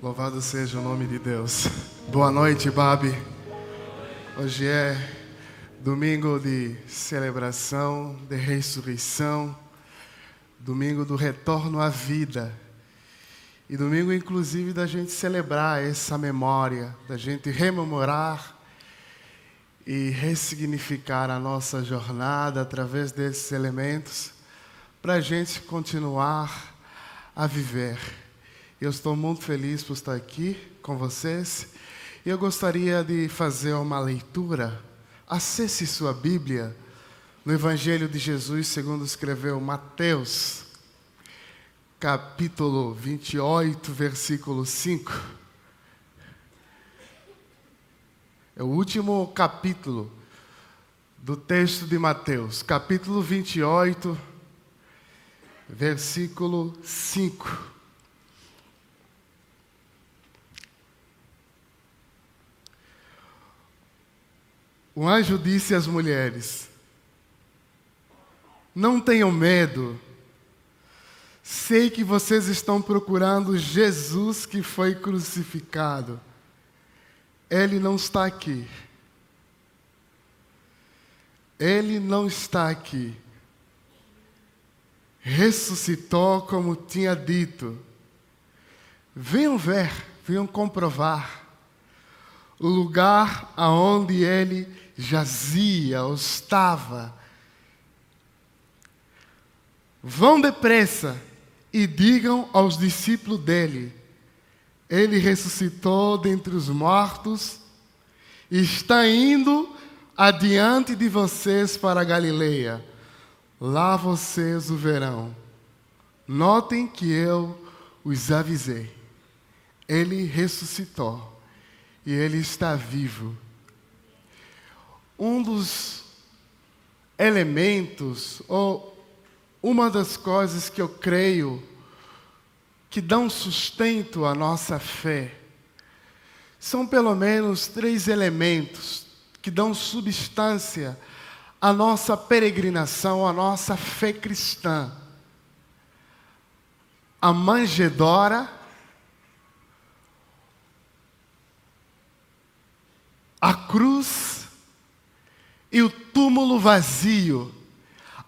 Louvado seja o nome de Deus. Boa noite, Babi. Hoje é domingo de celebração, de ressurreição, domingo do retorno à vida. E domingo, inclusive, da gente celebrar essa memória, da gente rememorar e ressignificar a nossa jornada através desses elementos, para a gente continuar a viver. Eu estou muito feliz por estar aqui com vocês. Eu gostaria de fazer uma leitura. Acesse sua Bíblia no Evangelho de Jesus, segundo escreveu Mateus, capítulo 28, versículo 5. É o último capítulo do texto de Mateus, capítulo 28, versículo 5. O anjo disse às mulheres: Não tenham medo. Sei que vocês estão procurando Jesus que foi crucificado. Ele não está aqui. Ele não está aqui. Ressuscitou como tinha dito. Venham ver, venham comprovar o lugar aonde ele jazia ou estava. Vão depressa e digam aos discípulos dele: Ele ressuscitou dentre os mortos e está indo adiante de vocês para Galileia. Lá vocês o verão. Notem que eu os avisei. Ele ressuscitou e ele está vivo um dos elementos, ou uma das coisas que eu creio que dão sustento à nossa fé, são pelo menos três elementos que dão substância à nossa peregrinação, à nossa fé cristã. A manjedora, a cruz e o túmulo vazio.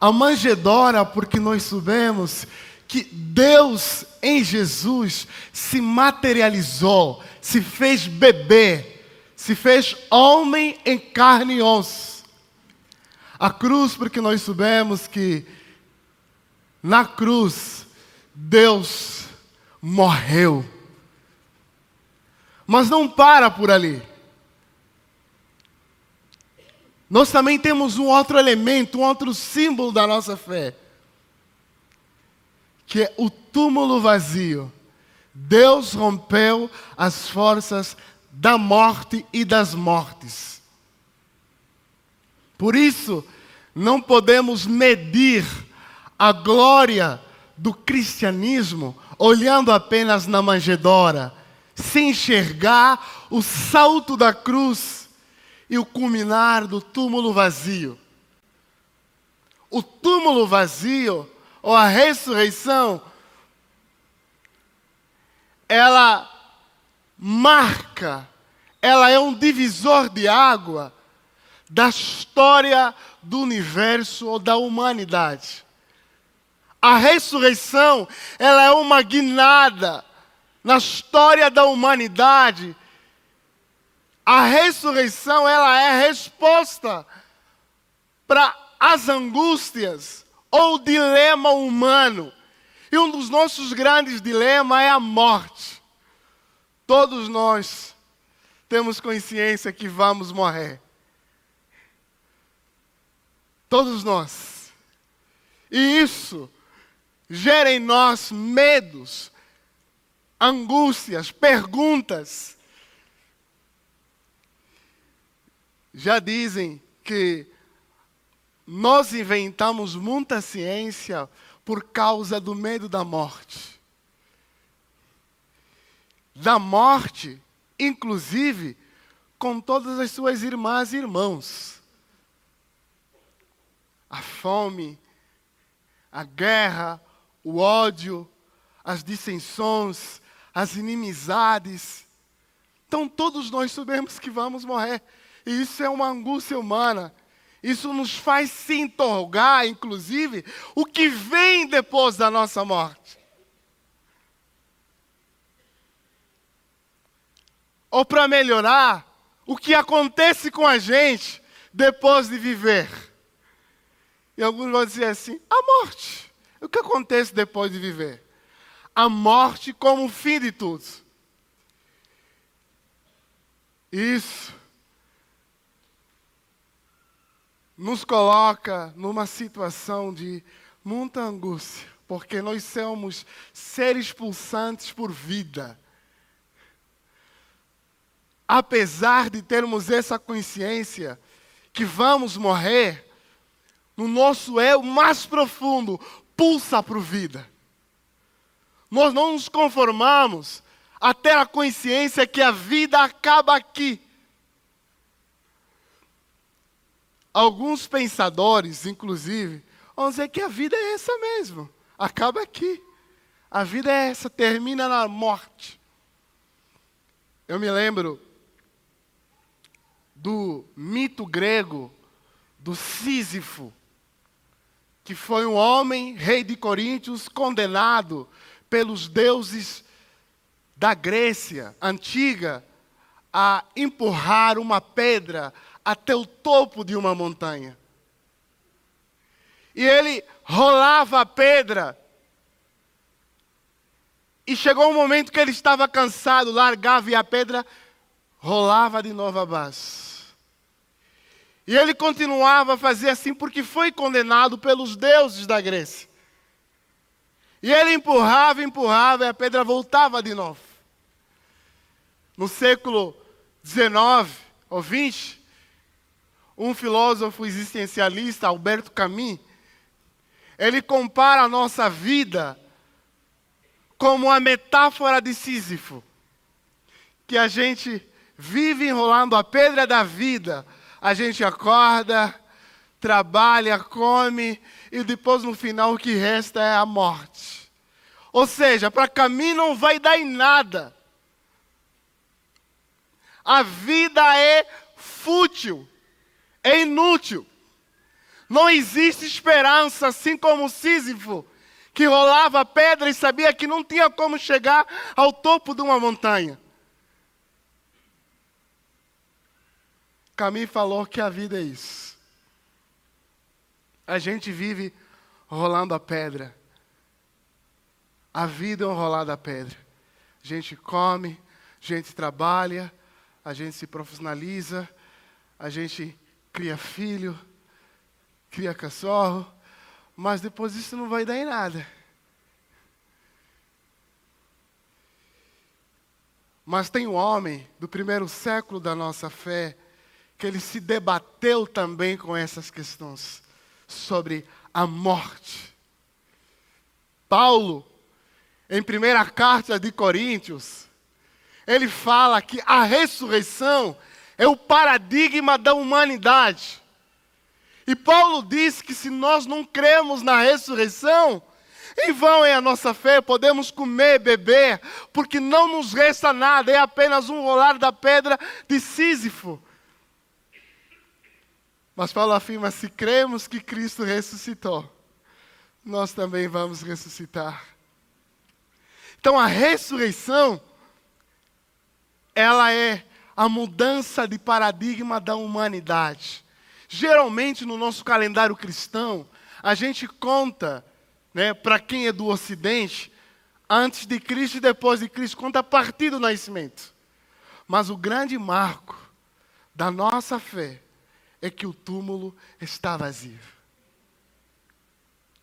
A manjedora, porque nós sabemos que Deus em Jesus se materializou, se fez bebê, se fez homem em carne e osso. A cruz, porque nós sabemos que na cruz Deus morreu. Mas não para por ali. Nós também temos um outro elemento, um outro símbolo da nossa fé, que é o túmulo vazio. Deus rompeu as forças da morte e das mortes. Por isso, não podemos medir a glória do cristianismo olhando apenas na manjedora, sem enxergar o salto da cruz e o culminar do túmulo vazio. O túmulo vazio, ou a ressurreição, ela marca, ela é um divisor de água da história do universo ou da humanidade. A ressurreição, ela é uma guinada na história da humanidade a ressurreição, ela é a resposta para as angústias ou dilema humano. E um dos nossos grandes dilemas é a morte. Todos nós temos consciência que vamos morrer. Todos nós. E isso gera em nós medos, angústias, perguntas já dizem que nós inventamos muita ciência por causa do medo da morte. Da morte, inclusive, com todas as suas irmãs e irmãos. A fome, a guerra, o ódio, as dissensões, as inimizades. Então todos nós sabemos que vamos morrer. E isso é uma angústia humana. Isso nos faz se interrogar, inclusive, o que vem depois da nossa morte. Ou para melhorar, o que acontece com a gente depois de viver. E alguns vão dizer assim: a morte. O que acontece depois de viver? A morte como o fim de tudo. Isso nos coloca numa situação de muita angústia, porque nós somos seres pulsantes por vida. Apesar de termos essa consciência que vamos morrer, no nosso eu mais profundo pulsa por vida. Nós não nos conformamos até a consciência que a vida acaba aqui. Alguns pensadores, inclusive, vão dizer que a vida é essa mesmo, acaba aqui. A vida é essa, termina na morte. Eu me lembro do mito grego do Sísifo, que foi um homem, rei de Coríntios, condenado pelos deuses da Grécia antiga a empurrar uma pedra até o topo de uma montanha. E ele rolava a pedra. E chegou um momento que ele estava cansado, largava e a pedra rolava de novo abaixo. E ele continuava a fazer assim porque foi condenado pelos deuses da Grécia. E ele empurrava, empurrava e a pedra voltava de novo. No século 19 ou 20, um filósofo existencialista, Alberto Camus, ele compara a nossa vida como a metáfora de Sísifo, que a gente vive enrolando a pedra da vida, a gente acorda, trabalha, come e depois no final o que resta é a morte. Ou seja, para Camus não vai dar em nada. A vida é fútil é inútil. Não existe esperança, assim como Sísifo, que rolava pedra e sabia que não tinha como chegar ao topo de uma montanha. Camille falou que a vida é isso. A gente vive rolando a pedra. A vida é um rolar da pedra. A gente come, a gente trabalha, a gente se profissionaliza, a gente cria filho, cria cachorro, mas depois isso não vai dar em nada. Mas tem um homem do primeiro século da nossa fé que ele se debateu também com essas questões sobre a morte. Paulo, em primeira carta de Coríntios, ele fala que a ressurreição é o paradigma da humanidade. E Paulo diz que se nós não cremos na ressurreição, em vão é a nossa fé, podemos comer, beber, porque não nos resta nada, é apenas um rolar da pedra de Sísifo. Mas Paulo afirma: se cremos que Cristo ressuscitou, nós também vamos ressuscitar. Então a ressurreição, ela é a mudança de paradigma da humanidade. Geralmente, no nosso calendário cristão, a gente conta, né, para quem é do Ocidente, antes de Cristo e depois de Cristo, conta a partir do nascimento. Mas o grande marco da nossa fé é que o túmulo está vazio.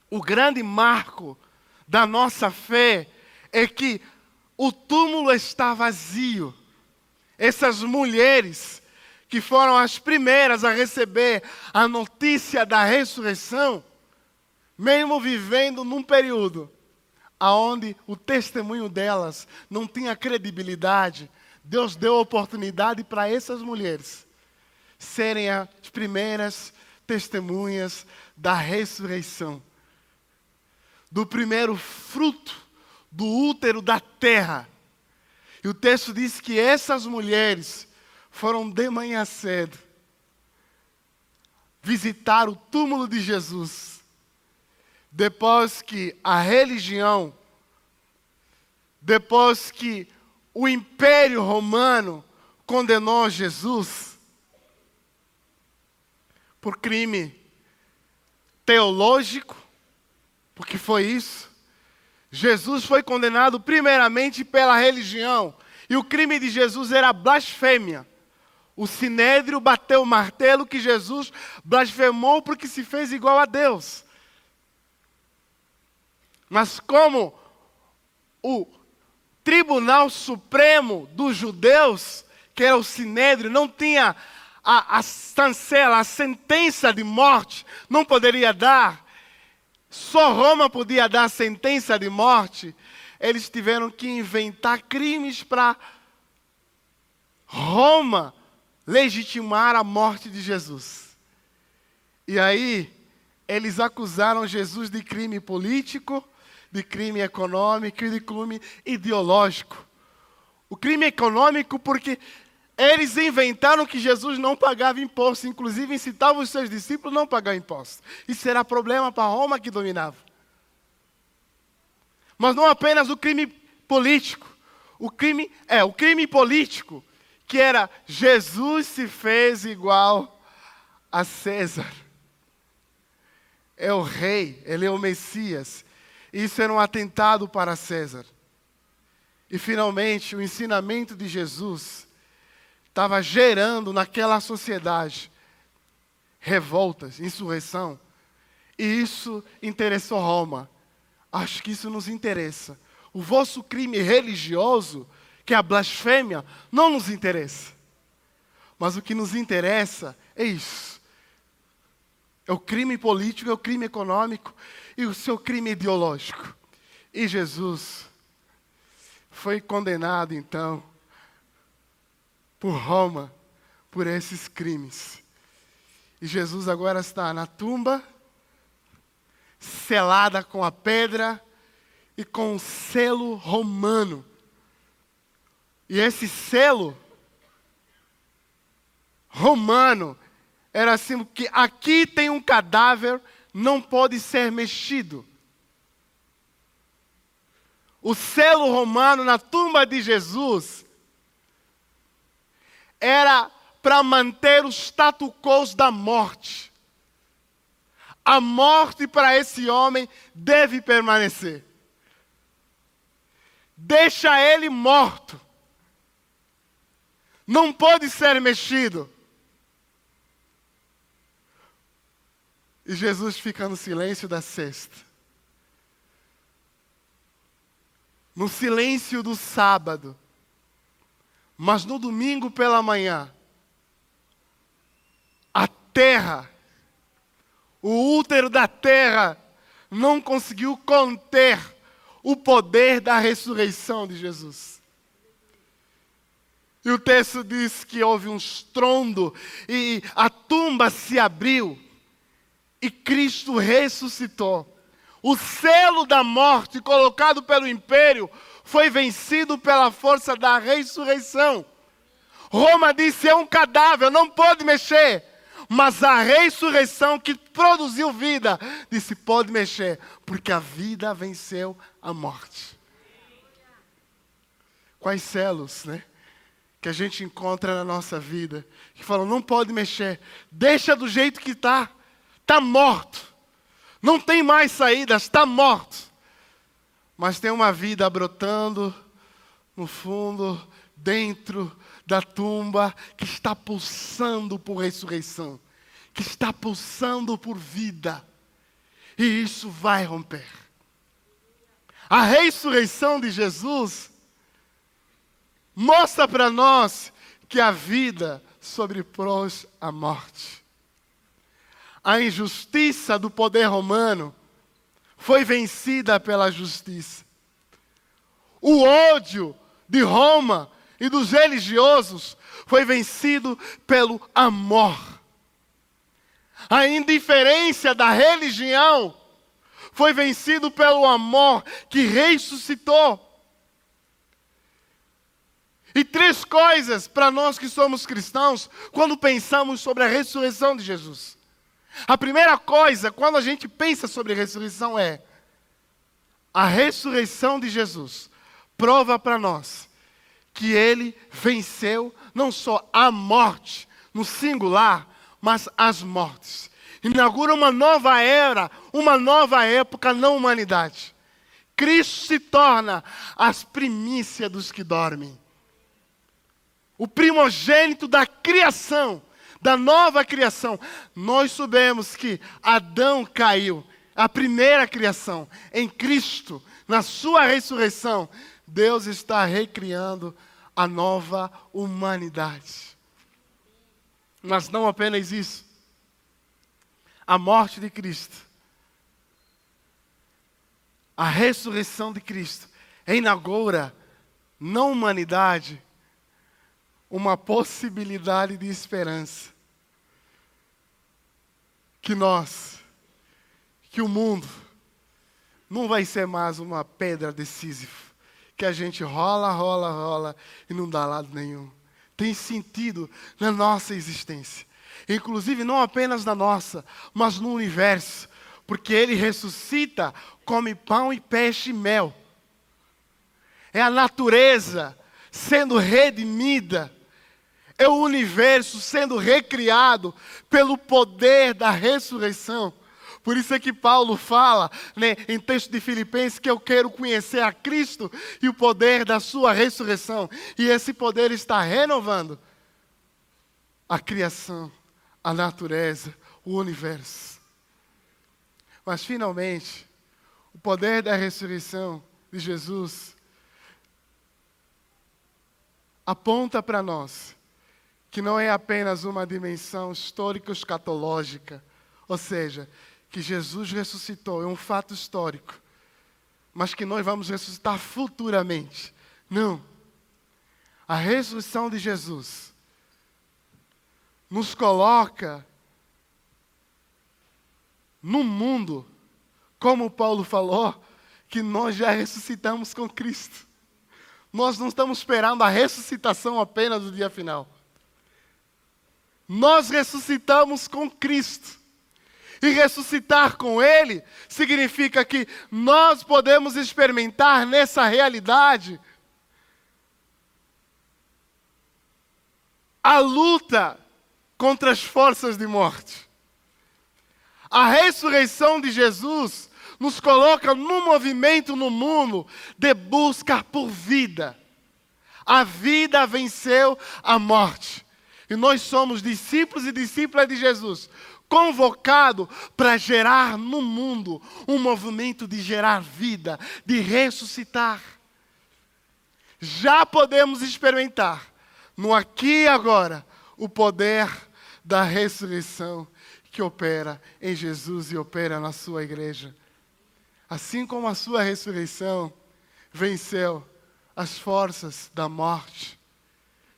O grande marco da nossa fé é que o túmulo está vazio essas mulheres que foram as primeiras a receber a notícia da ressurreição, mesmo vivendo num período aonde o testemunho delas não tinha credibilidade, Deus deu oportunidade para essas mulheres serem as primeiras testemunhas da ressurreição, do primeiro fruto do útero da terra E o texto diz que essas mulheres foram de manhã cedo visitar o túmulo de Jesus, depois que a religião, depois que o Império Romano condenou Jesus por crime teológico, porque foi isso. Jesus foi condenado primeiramente pela religião, e o crime de Jesus era blasfêmia. O sinédrio bateu o martelo que Jesus blasfemou porque se fez igual a Deus. Mas como o Tribunal Supremo dos Judeus, que era o sinédrio, não tinha a, a chancela, a sentença de morte, não poderia dar, só Roma podia dar sentença de morte, eles tiveram que inventar crimes para Roma legitimar a morte de Jesus. E aí, eles acusaram Jesus de crime político, de crime econômico e de crime ideológico. O crime econômico, porque eles inventaram que Jesus não pagava imposto, inclusive incitavam os seus discípulos a não pagar imposto. Isso era problema para Roma que dominava. Mas não apenas o crime político. O crime é o crime político que era Jesus se fez igual a César. É o rei, ele é o Messias. Isso era um atentado para César. E finalmente, o ensinamento de Jesus estava gerando naquela sociedade revoltas, insurreição. E isso interessou Roma. Acho que isso nos interessa. O vosso crime religioso que a blasfêmia não nos interessa. Mas o que nos interessa é isso. É o crime político, é o crime econômico e o seu crime ideológico. E Jesus foi condenado, então, por Roma, por esses crimes. E Jesus agora está na tumba, selada com a pedra e com o selo romano e esse selo romano era assim que aqui tem um cadáver, não pode ser mexido. O selo romano na tumba de Jesus era para manter o status quo da morte. A morte para esse homem deve permanecer. Deixa ele morto não pode ser mexido. E Jesus fica no silêncio da sexta. No silêncio do sábado. Mas no domingo pela manhã, a terra, o útero da terra, não conseguiu conter o poder da ressurreição de Jesus. E o texto diz que houve um estrondo e a tumba se abriu e Cristo ressuscitou. O selo da morte colocado pelo império foi vencido pela força da ressurreição. Roma disse: é um cadáver, não pode mexer. Mas a ressurreição que produziu vida disse: pode mexer, porque a vida venceu a morte. Quais selos, né? que a gente encontra na nossa vida, que falam, não pode mexer, deixa do jeito que está, está morto, não tem mais saídas, está morto. Mas tem uma vida brotando no fundo, dentro da tumba, que está pulsando por ressurreição, que está pulsando por vida, e isso vai romper. A ressurreição de Jesus mostra para nós que a vida sobrepôs a morte. A injustiça do poder romano foi vencida pela justiça. O ódio de Roma e dos religiosos foi vencido pelo amor. A indiferença da religião foi vencido pelo amor que ressuscitou. E três coisas para nós que somos cristãos quando pensamos sobre a ressurreição de Jesus. A primeira coisa, quando a gente pensa sobre ressurreição, é a ressurreição de Jesus prova para nós que ele venceu não só a morte no singular, mas as mortes. Inaugura uma nova era, uma nova época na humanidade. Cristo se torna as primícias dos que dormem. O primogênito da criação, da nova criação. Nós sabemos que Adão caiu, a primeira criação. Em Cristo, na sua ressurreição, Deus está recriando a nova humanidade. Mas não apenas isso. A morte de Cristo, a ressurreição de Cristo, inaugura na humanidade uma possibilidade de esperança. Que nós, que o mundo, não vai ser mais uma pedra de Sísifo, que a gente rola, rola, rola e não dá lado nenhum. Tem sentido na nossa existência. Inclusive, não apenas na nossa, mas no universo. Porque Ele ressuscita, come pão e peixe e mel. É a natureza sendo redimida. É o universo sendo recriado pelo poder da ressurreição. Por isso é que Paulo fala, né, em texto de Filipenses, que eu quero conhecer a Cristo e o poder da sua ressurreição. E esse poder está renovando a criação, a natureza, o universo. Mas finalmente, o poder da ressurreição de Jesus aponta para nós que não é apenas uma dimensão histórico-escatológica, ou seja, que Jesus ressuscitou, é um fato histórico, mas que nós vamos ressuscitar futuramente. Não. A ressurreição de Jesus nos coloca no mundo, como Paulo falou, que nós já ressuscitamos com Cristo. Nós não estamos esperando a ressuscitação apenas do dia final. Nós ressuscitamos com Cristo. E ressuscitar com Ele significa que nós podemos experimentar nessa realidade a luta contra as forças de morte. A ressurreição de Jesus nos coloca num movimento no mundo de busca por vida. A vida venceu a morte. E nós somos discípulos e discípulas de Jesus, convocado para gerar no mundo um movimento de gerar vida, de ressuscitar. Já podemos experimentar no aqui e agora o poder da ressurreição que opera em Jesus e opera na sua igreja. Assim como a sua ressurreição venceu as forças da morte,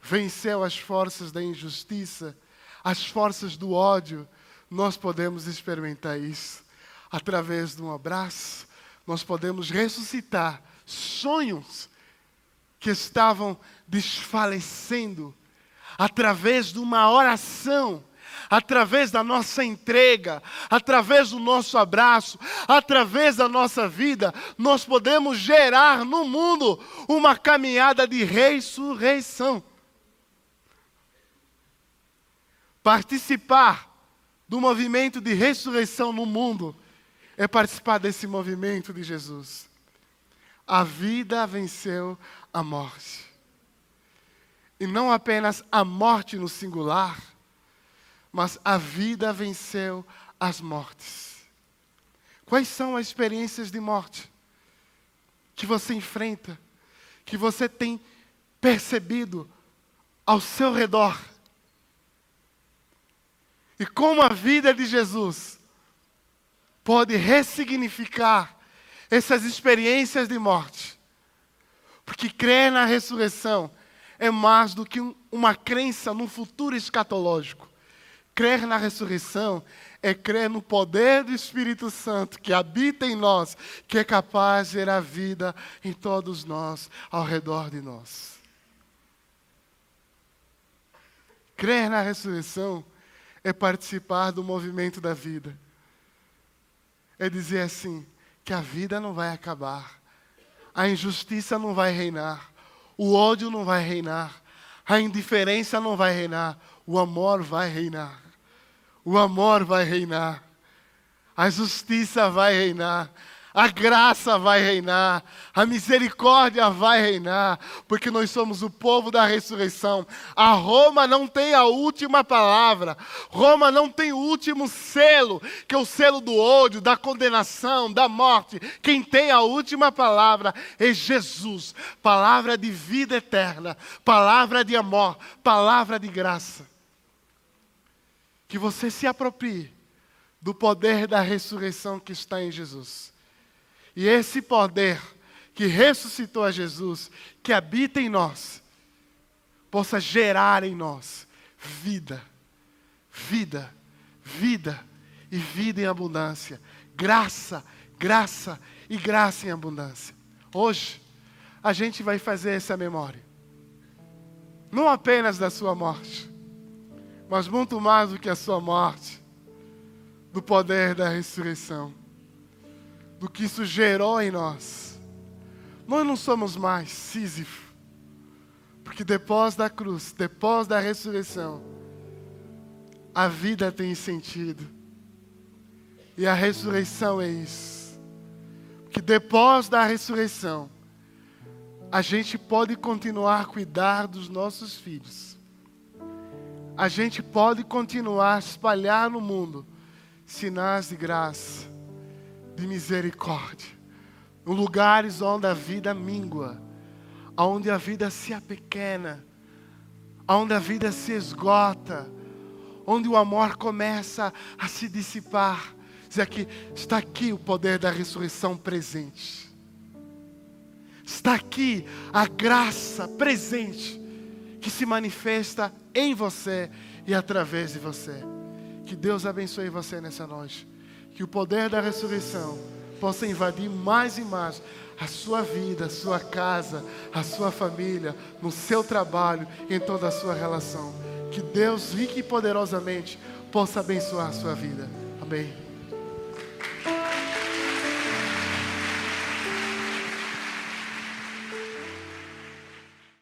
venceu as forças da injustiça, as forças do ódio, nós podemos experimentar isso. Através de um abraço, nós podemos ressuscitar sonhos que estavam desfalecendo. Através de uma oração, através da nossa entrega, através do nosso abraço, através da nossa vida, nós podemos gerar no mundo uma caminhada de ressurreição. Participar do movimento de ressurreição no mundo é participar desse movimento de Jesus. A vida venceu a morte. E não apenas a morte no singular, mas a vida venceu as mortes. Quais são as experiências de morte que você enfrenta, que você tem percebido ao seu redor? E como a vida de Jesus pode ressignificar essas experiências de morte. Porque crer na ressurreição é mais do que uma crença num futuro escatológico. Crer na ressurreição é crer no poder do Espírito Santo que habita em nós, que é capaz de gerar vida em todos nós, ao redor de nós. Crer na ressurreição é participar do movimento da vida. É dizer assim: que a vida não vai acabar, a injustiça não vai reinar, o ódio não vai reinar, a indiferença não vai reinar, o amor vai reinar. O amor vai reinar, a justiça vai reinar, a graça vai reinar, a misericórdia vai reinar, porque nós somos o povo da ressurreição. A Roma não tem a última palavra, Roma não tem o último selo, que é o selo do ódio, da condenação, da morte. Quem tem a última palavra é Jesus, palavra de vida eterna, palavra de amor, palavra de graça. Que você se aproprie do poder da ressurreição que está em Jesus e esse poder que ressuscitou a Jesus, que habita em nós, possa gerar em nós vida, vida, vida e vida em abundância. Graça, graça e graça em abundância. Hoje, a gente vai fazer essa memória. Não apenas da sua morte, mas muito mais do que a sua morte, do poder da ressurreição do que isso gerou em nós. Nós não somos mais Sísifo, porque depois da cruz, depois da ressurreição, a vida tem sentido. E a ressurreição é isso. Que depois da ressurreição, a gente pode continuar a cuidar dos nossos filhos. A gente pode continuar a espalhar no mundo sinais de graça de misericórdia. Em lugares onde a vida mingua, onde a vida se apequena, onde a vida se esgota, onde o amor começa a se dissipar. Diz aqui, está aqui o poder da ressurreição presente. Está aqui a graça presente que se manifesta em você e através de você. Que Deus abençoe você nessa noite que o poder da ressurreição possa invadir mais e mais a sua vida, a sua casa, a sua família, no seu trabalho, em toda a sua relação. Que Deus, rique e poderosamente, possa abençoar a sua vida. Amém.